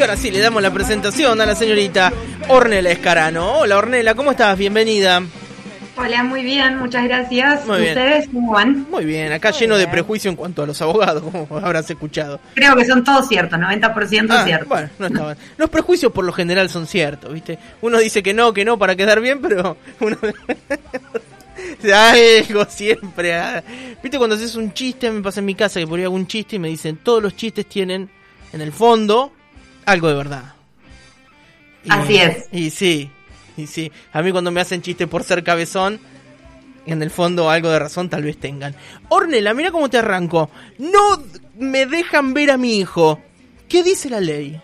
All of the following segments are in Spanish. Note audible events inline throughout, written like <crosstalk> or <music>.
Y ahora sí, le damos la presentación a la señorita Ornella Escarano. Hola Ornella, ¿cómo estás? Bienvenida. Hola, muy bien, muchas gracias. Muy bien. ¿Ustedes cómo van? Muy bien, acá lleno de prejuicio en cuanto a los abogados, como <laughs> habrás escuchado. Creo que son todos ciertos, 90% Ah, ciertos. bueno, no está mal. Los prejuicios por lo general son ciertos, ¿viste? Uno dice que no, que no para quedar bien, pero <laughs> uno... <laughs> Algo siempre. ah. ¿Viste cuando haces un chiste? Me pasa en mi casa que por ahí hago un chiste y me dicen, todos los chistes tienen en el fondo algo de verdad. Y- Así es. Y sí, y sí. A mí cuando me hacen chistes por ser cabezón, en el fondo algo de razón tal vez tengan. Ornella, mira cómo te arranco. No me dejan ver a mi hijo. ¿Qué dice la ley?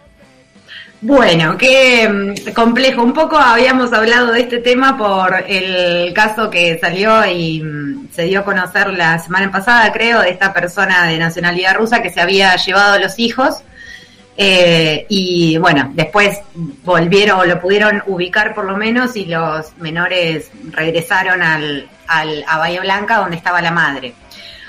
Bueno, qué mm, complejo. Un poco habíamos hablado de este tema por el caso que salió y mm, se dio a conocer la semana pasada, creo, de esta persona de nacionalidad rusa que se había llevado a los hijos. Eh, y bueno, después volvieron, o lo pudieron ubicar por lo menos, y los menores regresaron al, al, a Bahía Blanca donde estaba la madre.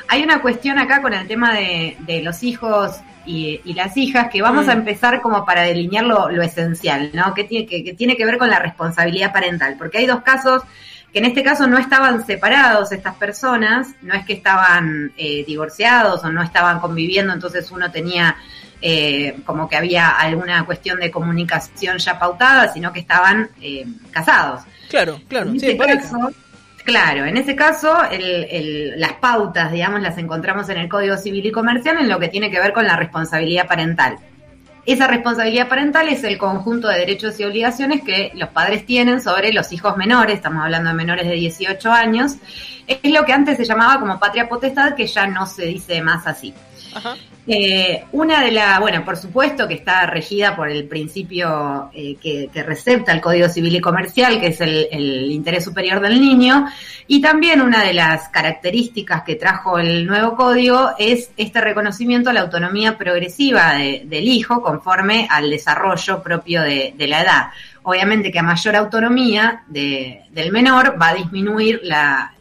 Hay una cuestión acá con el tema de, de los hijos y, y las hijas que vamos Mm. a empezar como para delinear lo, lo esencial, ¿no? Que tiene que, que tiene que ver con la responsabilidad parental, porque hay dos casos que en este caso no estaban separados estas personas, no es que estaban eh, divorciados o no estaban conviviendo, entonces uno tenía eh, como que había alguna cuestión de comunicación ya pautada, sino que estaban eh, casados. Claro, claro. En Sí, pareja. caso, claro, en ese caso el- el- las pautas, digamos, las encontramos en el Código Civil y Comercial en lo que tiene que ver con la responsabilidad parental. Esa responsabilidad parental es el conjunto de derechos y obligaciones que los padres tienen sobre los hijos menores, estamos hablando de menores de 18 años, es lo que antes se llamaba como patria potestad, que ya no se dice más así. Ajá. Eh, una de las, bueno, por supuesto que está regida por el principio eh, que, que recepta el Código Civil y Comercial, que es el, interés superior del niño, y también una de las características que trajo el nuevo código es este reconocimiento a la autonomía progresiva de- del hijo conforme al desarrollo propio de, la edad. Obviamente que a mayor autonomía de- del menor va a disminuir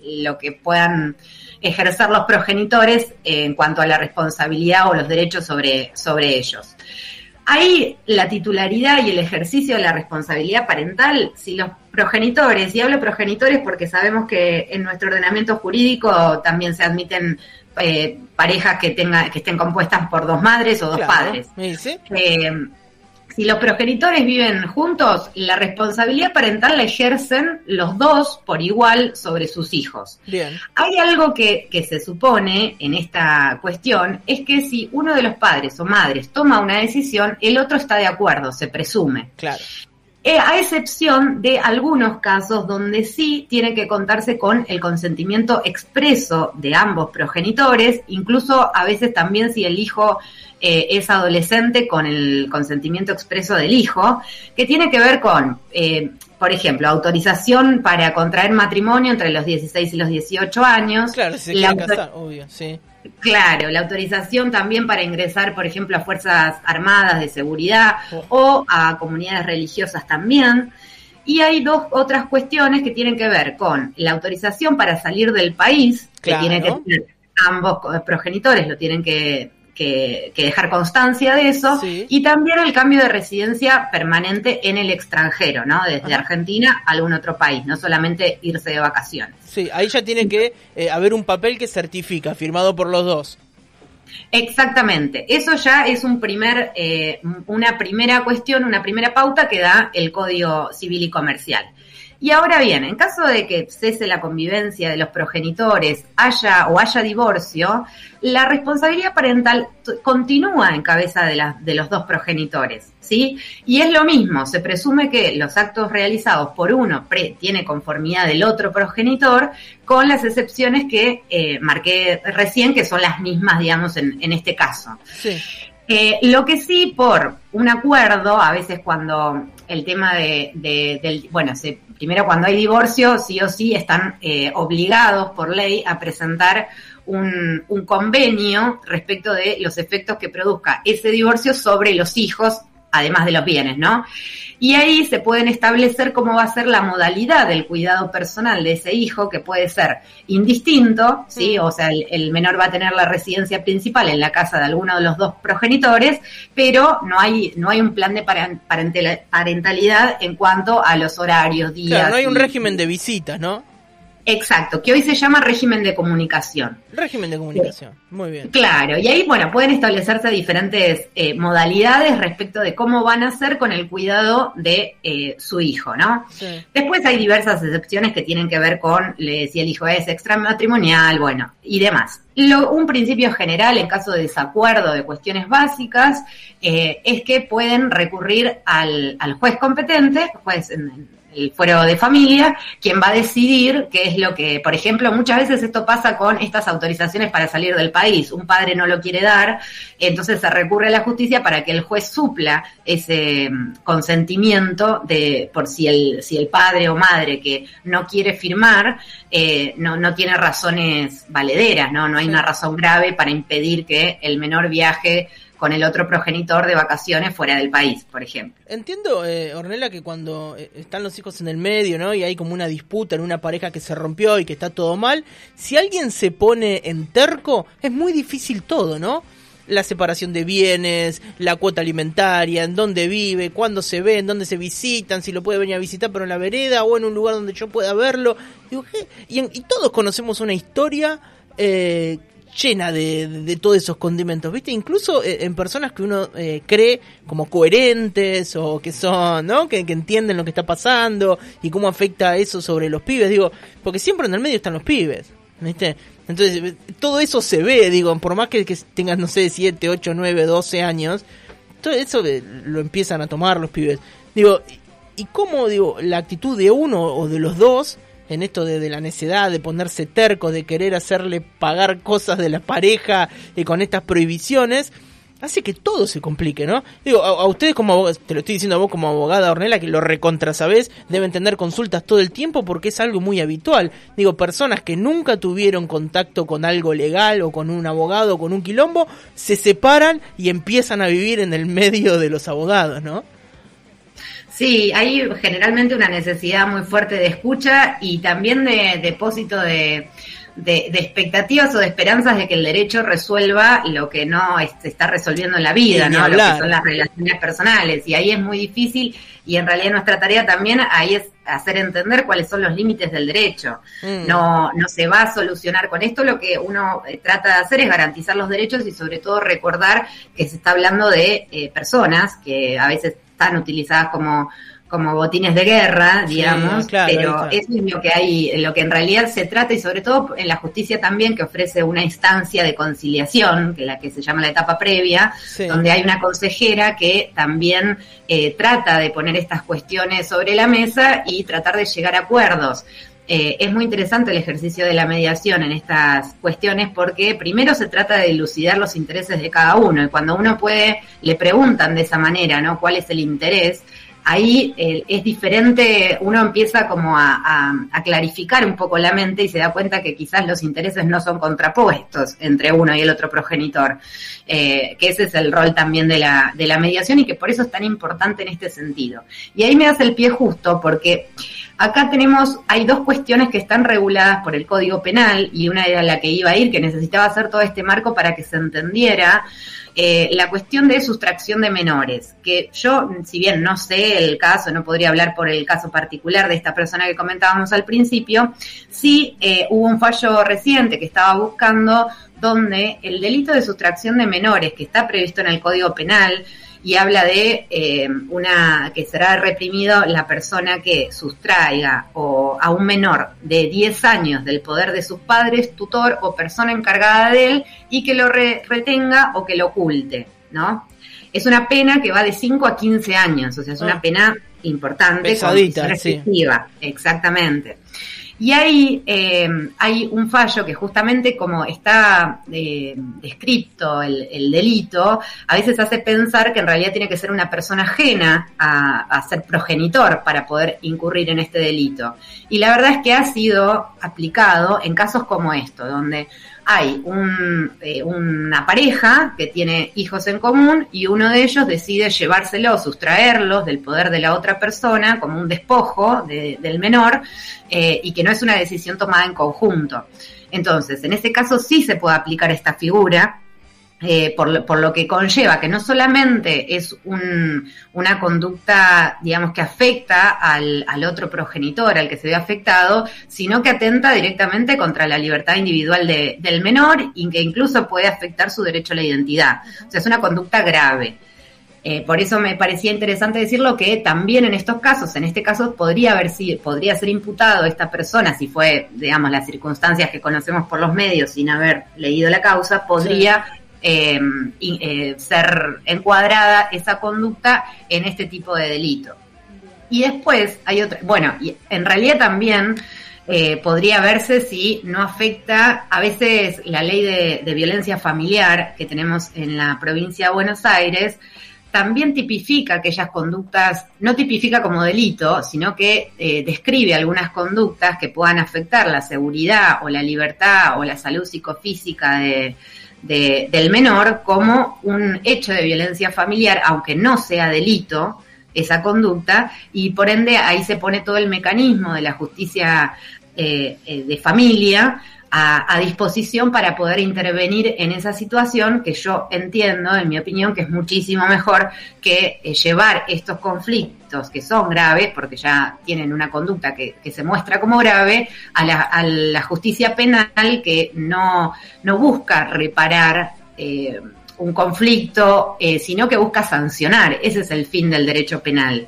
lo que puedan ejercer los progenitores en cuanto a la responsabilidad o los derechos sobre, sobre ellos. Ahí la titularidad y el ejercicio de la responsabilidad parental, si los progenitores, y hablo progenitores porque sabemos que en nuestro ordenamiento jurídico también se admiten eh, parejas que, tengan, que estén compuestas por dos madres o dos Claro. padres. Sí. Eh, si los progenitores viven juntos, la responsabilidad parental la ejercen los dos por igual sobre sus hijos. Bien. Hay algo que, que se supone en esta cuestión, es que si uno de los padres o madres toma una decisión, el otro está de acuerdo, se presume. Claro. Eh, a excepción de algunos casos donde sí tiene que contarse con el consentimiento expreso de ambos progenitores, incluso a veces también si el hijo eh, es adolescente con el consentimiento expreso del hijo, que tiene que ver con, eh, por ejemplo, autorización para contraer matrimonio entre los 16 y los 18 años. Claro, si se la casar, obvio, sí. Claro, la autorización también para ingresar, por ejemplo, a Fuerzas Armadas de Seguridad o a comunidades religiosas también. Y hay dos otras cuestiones que tienen que ver con la autorización para salir del país, que tiene que tener ambos progenitores, lo tienen que, que- que dejar constancia de eso, Sí. y también el cambio de residencia permanente en el extranjero, ¿no? Desde Ajá. Argentina a algún otro país, no solamente irse de vacaciones. Sí, ahí ya tiene que eh, haber un papel que certifica, firmado por los dos. Exactamente, eso ya es un primer, eh, una primera cuestión, una primera pauta que da el Código Civil y Comercial. Y ahora bien, en caso de que cese la convivencia de los progenitores, haya o haya divorcio, la responsabilidad parental continúa en cabeza de, la- de los dos progenitores, ¿sí? Y es lo mismo, se presume que los actos realizados por uno pre- tiene conformidad del otro progenitor, con las excepciones que eh, marqué recién, que son las mismas, digamos, en, en este caso. Sí. Eh, lo que sí, por un acuerdo, a veces cuando el tema de, del, bueno, se, primero cuando hay divorcio, sí o sí están eh, obligados por ley a presentar un, un convenio respecto de los efectos que produzca ese divorcio sobre los hijos además de los bienes, ¿no? Y ahí se pueden establecer cómo va a ser la modalidad del cuidado personal de ese hijo, que puede ser indistinto, ¿sí? O sea, el, menor va a tener la residencia principal en la casa de alguno de los dos progenitores, pero no hay, no hay un plan de parentalidad en cuanto a los horarios, días. Claro, no hay un régimen de visitas, ¿no? Exacto, que hoy se llama régimen de comunicación. Régimen de comunicación, muy bien. Claro, y ahí, bueno, pueden establecerse diferentes eh, modalidades respecto de cómo van a hacer con el cuidado de eh, su hijo, ¿no? Después hay diversas excepciones que tienen que ver con si el hijo es extramatrimonial, bueno, y demás. Lo, un principio general en caso de desacuerdo de cuestiones básicas eh, es que pueden recurrir al, al juez competente, juez en, el fuero de familia, quien va a decidir qué es lo que, por ejemplo, muchas veces esto pasa con estas autorizaciones para salir del país. Un padre no lo quiere dar, entonces se recurre a la justicia para que el juez supla ese mm, consentimiento de por si el, si el padre o madre que no quiere firmar eh, no, no tiene razones valederas, ¿no? No hay una razón grave para impedir que el menor viaje con el otro progenitor de vacaciones fuera del país, por ejemplo. Entiendo, eh, Ornella, que cuando eh, están los hijos en el medio, ¿no? Y hay como una disputa en una pareja que se rompió y que está todo mal, si alguien se pone en terco, es muy difícil todo, ¿no? La separación de bienes, la cuota alimentaria, en dónde vive, cuándo se ve, en dónde se visitan, si lo puede venir a visitar pero en la vereda o en un lugar donde yo pueda verlo. y, y, todos conocemos una historia eh, llena de, de, todos esos condimentos, ¿viste? Incluso eh, en personas que uno eh, cree como coherentes o que son, ¿no? Que, entienden lo que está pasando y cómo afecta eso sobre los pibes, digo, porque siempre en el medio están los pibes, ¿viste? Entonces, eh, todo eso se ve, digo, por más que, que tengas, no sé, 7, 8, 9, 12 años, todo eso lo empiezan a tomar los pibes. Digo, ¿y cómo, digo, la actitud de uno o de los dos en esto de, la necedad, de ponerse terco, de querer hacerle pagar cosas de la pareja y con estas prohibiciones, hace que todo se complique, ¿no? Digo, a, ustedes como abogados, te lo estoy diciendo a vos como abogada Ornella, que lo recontra sabés, deben tener consultas todo el tiempo porque es algo muy habitual. Digo, personas que nunca tuvieron contacto con algo legal o con un abogado o con un quilombo, se separan y empiezan a vivir en el medio de los abogados, ¿no? Sí, hay generalmente una necesidad muy fuerte de escucha y también de depósito de, de, expectativas o de esperanzas de que el derecho resuelva lo que no se está resolviendo en la vida, ¿no? Lo que son las relaciones personales. Y ahí es muy difícil y en realidad nuestra tarea también ahí es hacer entender cuáles son los límites del derecho. Mm. No, no se va a solucionar con esto, lo que uno eh, trata de hacer es garantizar los derechos y sobre todo recordar que se está hablando de eh, personas que a veces están utilizadas como, como botines de guerra, digamos, pero eso es lo que hay, lo que en realidad se trata y sobre todo en la justicia también que ofrece una instancia de conciliación, que es la que se llama la etapa previa, donde hay una consejera que también eh, trata de poner estas cuestiones sobre la mesa y tratar de llegar a acuerdos. Eh, es muy interesante el ejercicio de la mediación en estas cuestiones porque primero se trata de dilucidar los intereses de cada uno y cuando uno puede, le preguntan de esa manera, ¿no? ¿Cuál es el interés? Ahí eh, es diferente, uno empieza como a, clarificar un poco la mente y se da cuenta que quizás los intereses no son contrapuestos entre uno y el otro progenitor, eh, que ese es el rol también de la, de la mediación y que por eso es tan importante en este sentido. Y ahí me hace el pie justo porque Acá tenemos, hay dos cuestiones que están reguladas por el Código Penal y una era la que iba a ir, que necesitaba hacer todo este marco para que se entendiera eh, la cuestión de sustracción de menores, que yo, si bien no sé el caso, no podría hablar por el caso particular de esta persona que comentábamos al principio, sí eh, hubo un fallo reciente que estaba buscando donde el delito de sustracción de menores, que está previsto en el Código Penal, y habla de eh, una que será reprimido la persona que sustraiga o a un menor de 10 años del poder de sus padres, tutor o persona encargada de él y que lo retenga o que lo oculte, ¿no? Es una pena que va de 5 a 15 años, o sea, es una ah. pena importante, Pesadita, sí. exactamente. Y ahí eh, hay un fallo que justamente como está eh, descrito el, delito, a veces hace pensar que en realidad tiene que ser una persona ajena a, a, ser progenitor para poder incurrir en este delito. Y la verdad es que ha sido aplicado en casos como esto, donde hay eh, una pareja que tiene hijos en común y uno de ellos decide llevárselos, sustraerlos del poder de la otra persona como un despojo del menor eh, y que no es una decisión tomada en conjunto. Entonces, en ese caso sí se puede aplicar esta figura eh, por, por, lo que conlleva, que no solamente es un, una conducta, digamos, que afecta al, al, otro progenitor, al que se ve afectado, sino que atenta directamente contra la libertad individual de, del menor y que incluso puede afectar su derecho a la identidad. O sea, es una conducta grave. Eh, por eso me parecía interesante decirlo que también en estos casos, en este caso podría haber sido, podría ser imputado esta persona si fue, digamos, las circunstancias que conocemos por los medios sin haber leído la causa, podría eh, eh, ser encuadrada esa conducta en este tipo de delito. Y después hay otra, bueno, en realidad también eh, podría verse si no afecta, a veces la ley de, violencia familiar que tenemos en la provincia de Buenos Aires, también tipifica aquellas conductas, no tipifica como delito, sino que describe algunas conductas que puedan afectar la seguridad o la libertad o la salud psicofísica de, del menor como un hecho de violencia familiar, aunque no sea delito esa conducta, y por ende ahí se pone todo el mecanismo de la justicia eh, eh, de familia a, disposición para poder intervenir en esa situación que yo entiendo, en mi opinión, que es muchísimo mejor que eh, llevar estos conflictos que son graves, porque ya tienen una conducta que, se muestra como grave, a la, justicia penal que no, no busca reparar. Eh, un conflicto, eh, sino que busca sancionar. Ese es el fin del derecho penal.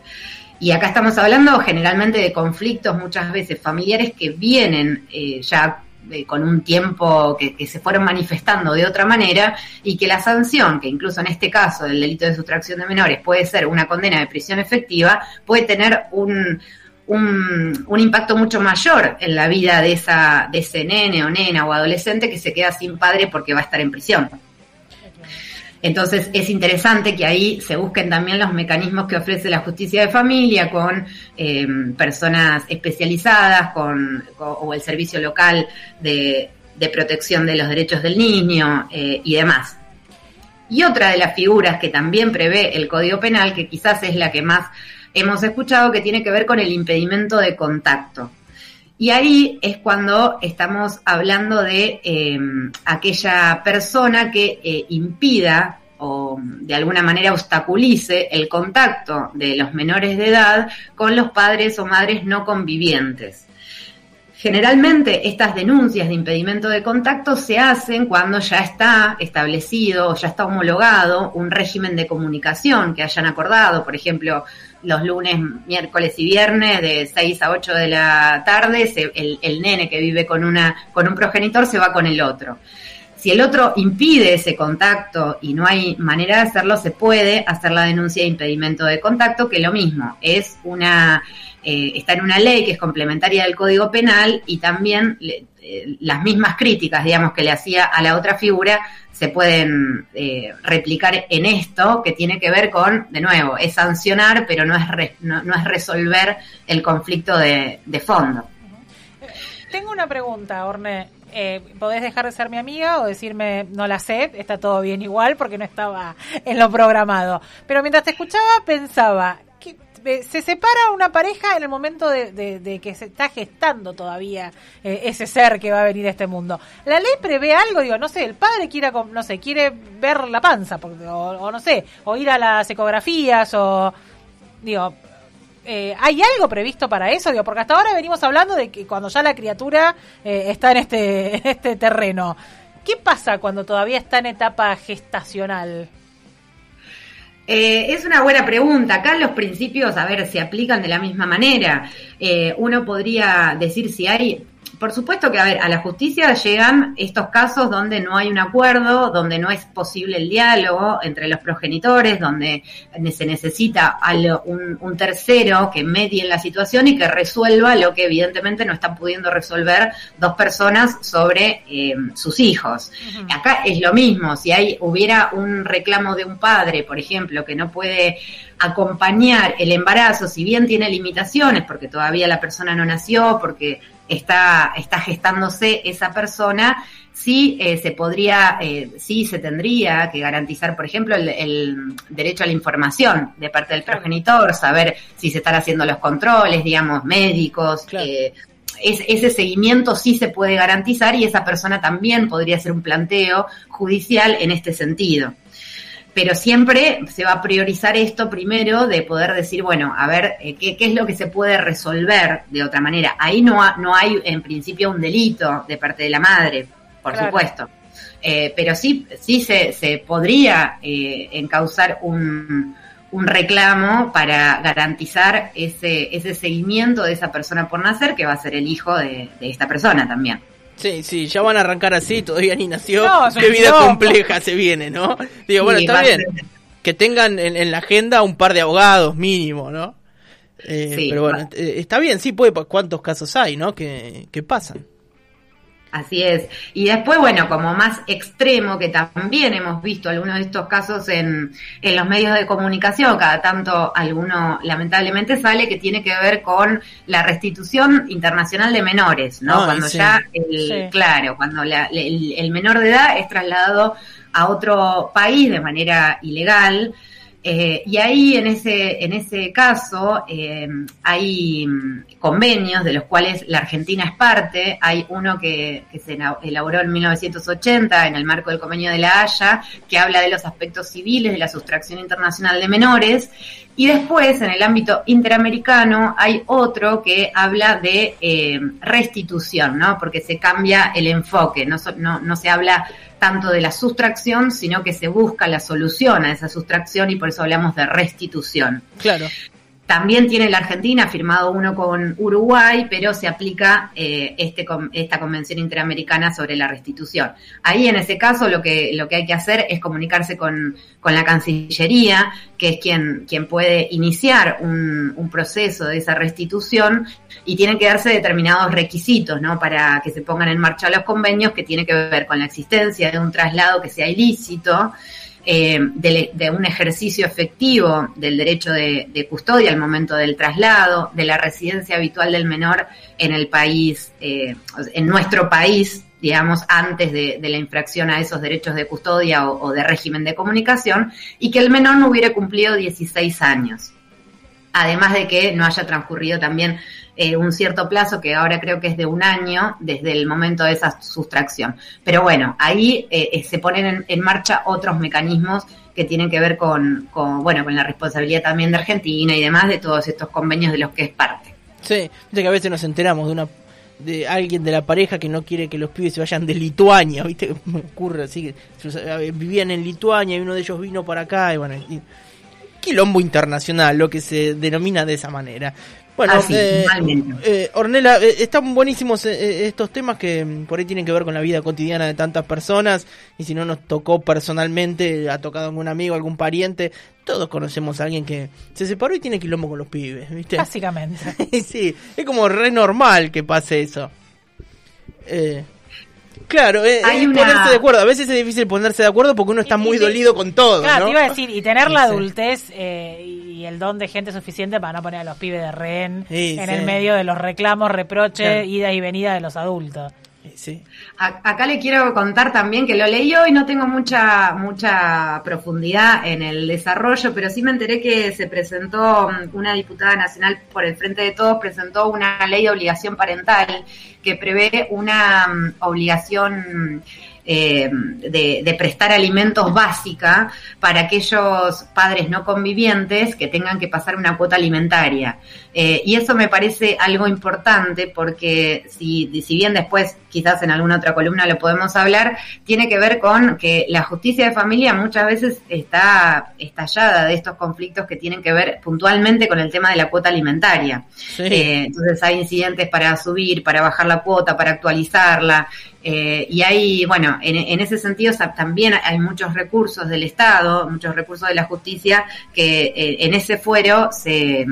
Y acá estamos hablando generalmente de conflictos muchas veces familiares que vienen ya con un tiempo que, se fueron manifestando de otra manera y que la sanción, que incluso en este caso del delito de sustracción de menores puede ser una condena de prisión efectiva, puede tener un, un, un, impacto mucho mayor en la vida de, esa, de ese nene o nena o adolescente que se queda sin padre porque va a estar en prisión. Entonces es interesante que ahí se busquen también los mecanismos que ofrece la justicia de familia con em, personas especializadas con, o el servicio local de, protección de los derechos del niño eh, y demás. Y otra de las figuras que también prevé el Código Penal, que quizás es la que más hemos escuchado, que tiene que ver con el impedimento de contacto. Y ahí es cuando estamos hablando de em, aquella persona que eh, impida o de alguna manera obstaculice el contacto de los menores de edad con los padres o madres no convivientes. Generalmente estas denuncias de impedimento de contacto se hacen cuando ya está establecido o ya está homologado un régimen de comunicación que hayan acordado, por ejemplo, los lunes, miércoles y viernes de 6 a 8 de la tarde, el, el, nene que vive con, una, con un progenitor se va con el otro. Si el otro impide ese contacto y no hay manera de hacerlo, se puede hacer la denuncia de impedimento de contacto, que lo mismo, es una, eh, está en una ley que es complementaria del Código Penal y también eh, las mismas críticas, digamos, que le hacía a la otra figura se pueden eh, replicar en esto, que tiene que ver con, de nuevo, es sancionar, pero no es, no, es resolver el conflicto de, de fondo. Tengo una pregunta, Orne eh, podés dejar de ser mi amiga o decirme no la sé, está todo bien igual porque no estaba en lo programado. Pero mientras te escuchaba pensaba, se separa una pareja en el momento de, que se está gestando todavía eh, ese ser que va a venir a este mundo. La ley prevé algo, digo, no sé, el padre quiere, no sé, quiere ver la panza, porque, o, o no sé, o ir a las ecografías, o digo, eh, ¿hay algo previsto para eso? Digo, porque hasta ahora venimos hablando de que cuando ya la criatura eh, está en este, <laughs> este terreno. ¿Qué pasa cuando todavía está en etapa gestacional? Eh, es una buena pregunta. Acá los principios, a ver, se aplican de la misma manera. uno podría decir si hay, por supuesto que, a ver, a la justicia llegan estos casos donde no hay un acuerdo, donde no es posible el diálogo entre los progenitores, donde se necesita un, un tercero que medie en la situación y que resuelva lo que evidentemente no están pudiendo resolver dos personas sobre eh, sus hijos. Acá es lo mismo, si hay hubiera un reclamo de un padre, por ejemplo, que no puede acompañar el embarazo, si bien tiene limitaciones, porque todavía la persona no nació, porque está, está gestándose esa persona, sí eh, se podría, eh, sí se tendría que garantizar, por ejemplo, el, derecho a la información de parte del progenitor, saber si se están haciendo los controles, digamos, médicos. Eh, ese seguimiento sí se puede garantizar y esa persona también podría hacer un planteo judicial en este sentido pero siempre se va a priorizar esto primero de poder decir, bueno, a ver, eh, ¿qué, es lo que se puede resolver de otra manera? Ahí no, no hay en principio un delito de parte de la madre, por supuesto. Eh, pero sí, sí se, se podría eh, encauzar un, un reclamo para garantizar ese, ese seguimiento de esa persona por nacer, que va a ser el hijo de esta persona también. Sí, sí, ya van a arrancar así, todavía ni nació. Qué vida compleja se viene, ¿no? Digo, bueno, está bien. Que tengan en, la agenda un par de abogados mínimo, ¿no? Eh, pero bueno, eh, está bien, sí, puede, ¿cuántos casos hay, no? Que, que pasan. Así es. Y después, bueno, como más extremo, que también hemos visto algunos de estos casos en, en los medios de comunicación, cada tanto alguno lamentablemente sale, que tiene que ver con la restitución internacional de menores, ¿no? cuando ya, el, claro, cuando el, el menor de edad es trasladado a otro país de manera ilegal, eh, y ahí en ese, en ese caso eh, hay convenios de los cuales la Argentina es parte. Hay uno que, se elaboró en 1980 en el marco del convenio de la Haya, que habla de los aspectos civiles de la sustracción internacional de menores. Y después, en el ámbito interamericano, hay otro que habla de eh, restitución, ¿no? Porque se cambia el enfoque, no, no, no se habla tanto de la sustracción, sino que se busca la solución a esa sustracción y por eso hablamos de restitución. Claro. También tiene la Argentina firmado uno con Uruguay, pero se aplica eh, este, esta Convención Interamericana sobre la Restitución. Ahí en ese caso lo que, lo que hay que hacer es comunicarse con, la Cancillería, que es quien, quien puede iniciar un, un, proceso de esa restitución y tienen que darse determinados requisitos ¿no? para que se pongan en marcha los convenios que tienen que ver con la existencia de un traslado que sea ilícito eh, de, un ejercicio efectivo del derecho de, custodia al momento del traslado, de la residencia habitual del menor en el país, eh, en nuestro país, digamos, antes de, la infracción a esos derechos de custodia o, de régimen de comunicación, y que el menor no hubiera cumplido 16 años. Además de que no haya transcurrido también eh, un cierto plazo que ahora creo que es de un año desde el momento de esa sustracción. Pero bueno, ahí eh, eh, se ponen en, marcha otros mecanismos que tienen que ver con, bueno, con la responsabilidad también de Argentina y demás de todos estos convenios de los que es parte. Sí, de que a veces nos enteramos de una de alguien de la pareja que no quiere que los pibes se vayan de Lituania, ¿viste? Me <laughs> ocurre así que vivían en Lituania y uno de ellos vino para acá y bueno, quilombo internacional, lo que se denomina de esa manera. Bueno, ah, eh, eh, Ornela, eh, están buenísimos estos temas que mm, por ahí tienen que ver con la vida cotidiana de tantas personas y si no nos tocó personalmente, ha tocado algún amigo, algún pariente, todos conocemos a alguien que se separó y tiene quilombo con los pibes, ¿viste? Básicamente. <laughs> sí, es como re normal que pase eso. Eh, Claro, es, ponerse de acuerdo. A veces es difícil ponerse de acuerdo porque uno está muy dolido con todo. Claro, te iba a decir, y tener la adultez eh, y el don de gente suficiente para no poner a los pibes de rehén en el medio de los reclamos, reproches, ida y venida de los adultos. Acá le quiero contar también que lo leí hoy, no tengo mucha, mucha profundidad en el desarrollo, pero sí me enteré que se presentó mm, una diputada nacional por el Frente de Todos, presentó una ley de obligación parental que prevé una mm, obligación eh, de, prestar alimentos básica para aquellos padres no convivientes que tengan que pasar una cuota alimentaria. Eh, y eso me parece algo importante porque si, si bien después quizás en alguna otra columna lo podemos hablar, tiene que ver con que la justicia de familia muchas veces está estallada de estos conflictos que tienen que ver puntualmente con el tema de la cuota alimentaria. Eh, entonces hay incidentes para subir, para bajar la cuota, para actualizarla. Eh, y hay, bueno, en, ese sentido también hay muchos recursos del Estado, muchos recursos de la justicia que eh, en ese fuero se,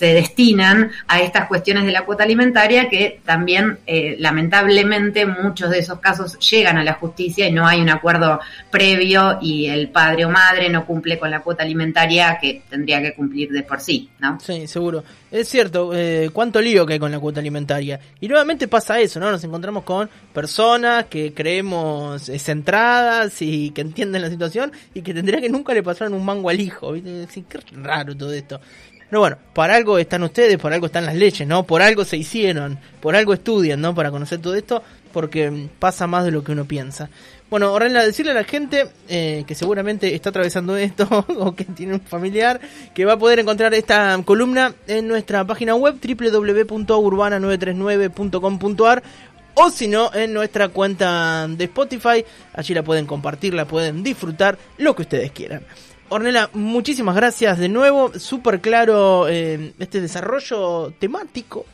se destinan a estas cuestiones de la cuota alimentaria que también eh, lamentablemente muchos de esos casos llegan a la justicia y no hay un acuerdo previo y el padre o madre no cumple con la cuota alimentaria que tendría que cumplir de por sí, ¿no? Sí, seguro. Es cierto, eh, cuánto lío que hay con la cuota alimentaria. Y nuevamente pasa eso, ¿no? Nos encontramos con personas que creemos eh, centradas y que entienden la situación y que tendría que nunca le pasaron un mango al hijo. ¿viste? qué raro todo esto. Pero bueno, por algo están ustedes, por algo están las leyes, ¿no? Por algo se hicieron, por algo estudian, ¿no? Para conocer todo esto, porque pasa más de lo que uno piensa. Bueno, Orlena, decirle a la gente eh, que seguramente está atravesando esto <laughs> o que tiene un familiar que va a poder encontrar esta columna en nuestra página web www.urbana939.com.ar o si no en nuestra cuenta de Spotify. Allí la pueden compartir, la pueden disfrutar, lo que ustedes quieran. Ornella, muchísimas gracias de nuevo. Súper claro eh, este desarrollo temático.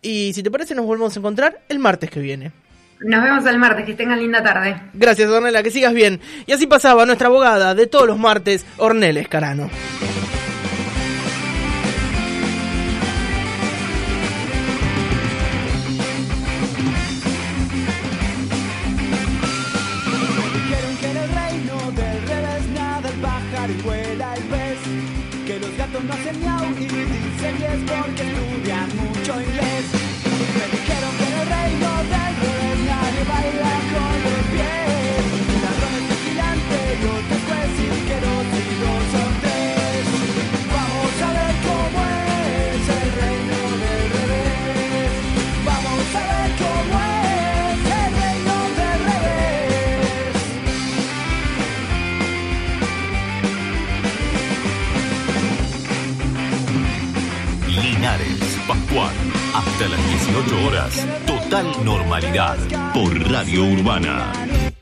Y si te parece, nos volvemos a encontrar el martes que viene. Nos vemos el martes, que tengan linda tarde. Gracias, Ornella, que sigas bien. Y así pasaba nuestra abogada de todos los martes, Ornella Escarano. No hacen miau y dicen y es porque estudian mucho inglés. Hasta las 18 horas. Total normalidad. Por Radio Urbana.